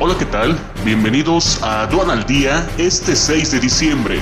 Hola, ¿qué tal? Bienvenidos a Aduana al Día este 6 de diciembre.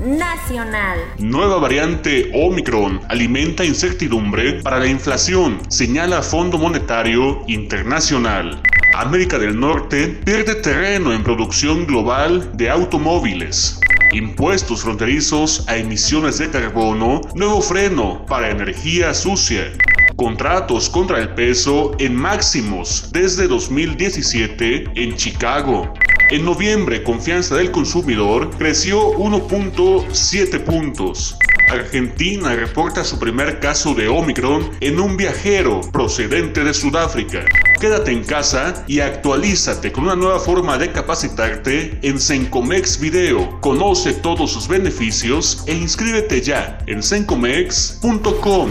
Nacional. Nueva variante Omicron alimenta incertidumbre para la inflación, señala Fondo Monetario Internacional. América del Norte pierde terreno en producción global de automóviles. Impuestos fronterizos a emisiones de carbono, nuevo freno para energía sucia contratos contra el peso en máximos desde 2017 en Chicago. En noviembre, confianza del consumidor creció 1.7 puntos. Argentina reporta su primer caso de Omicron en un viajero procedente de Sudáfrica. Quédate en casa y actualízate con una nueva forma de capacitarte en Sencomex Video. Conoce todos sus beneficios e inscríbete ya en sencomex.com.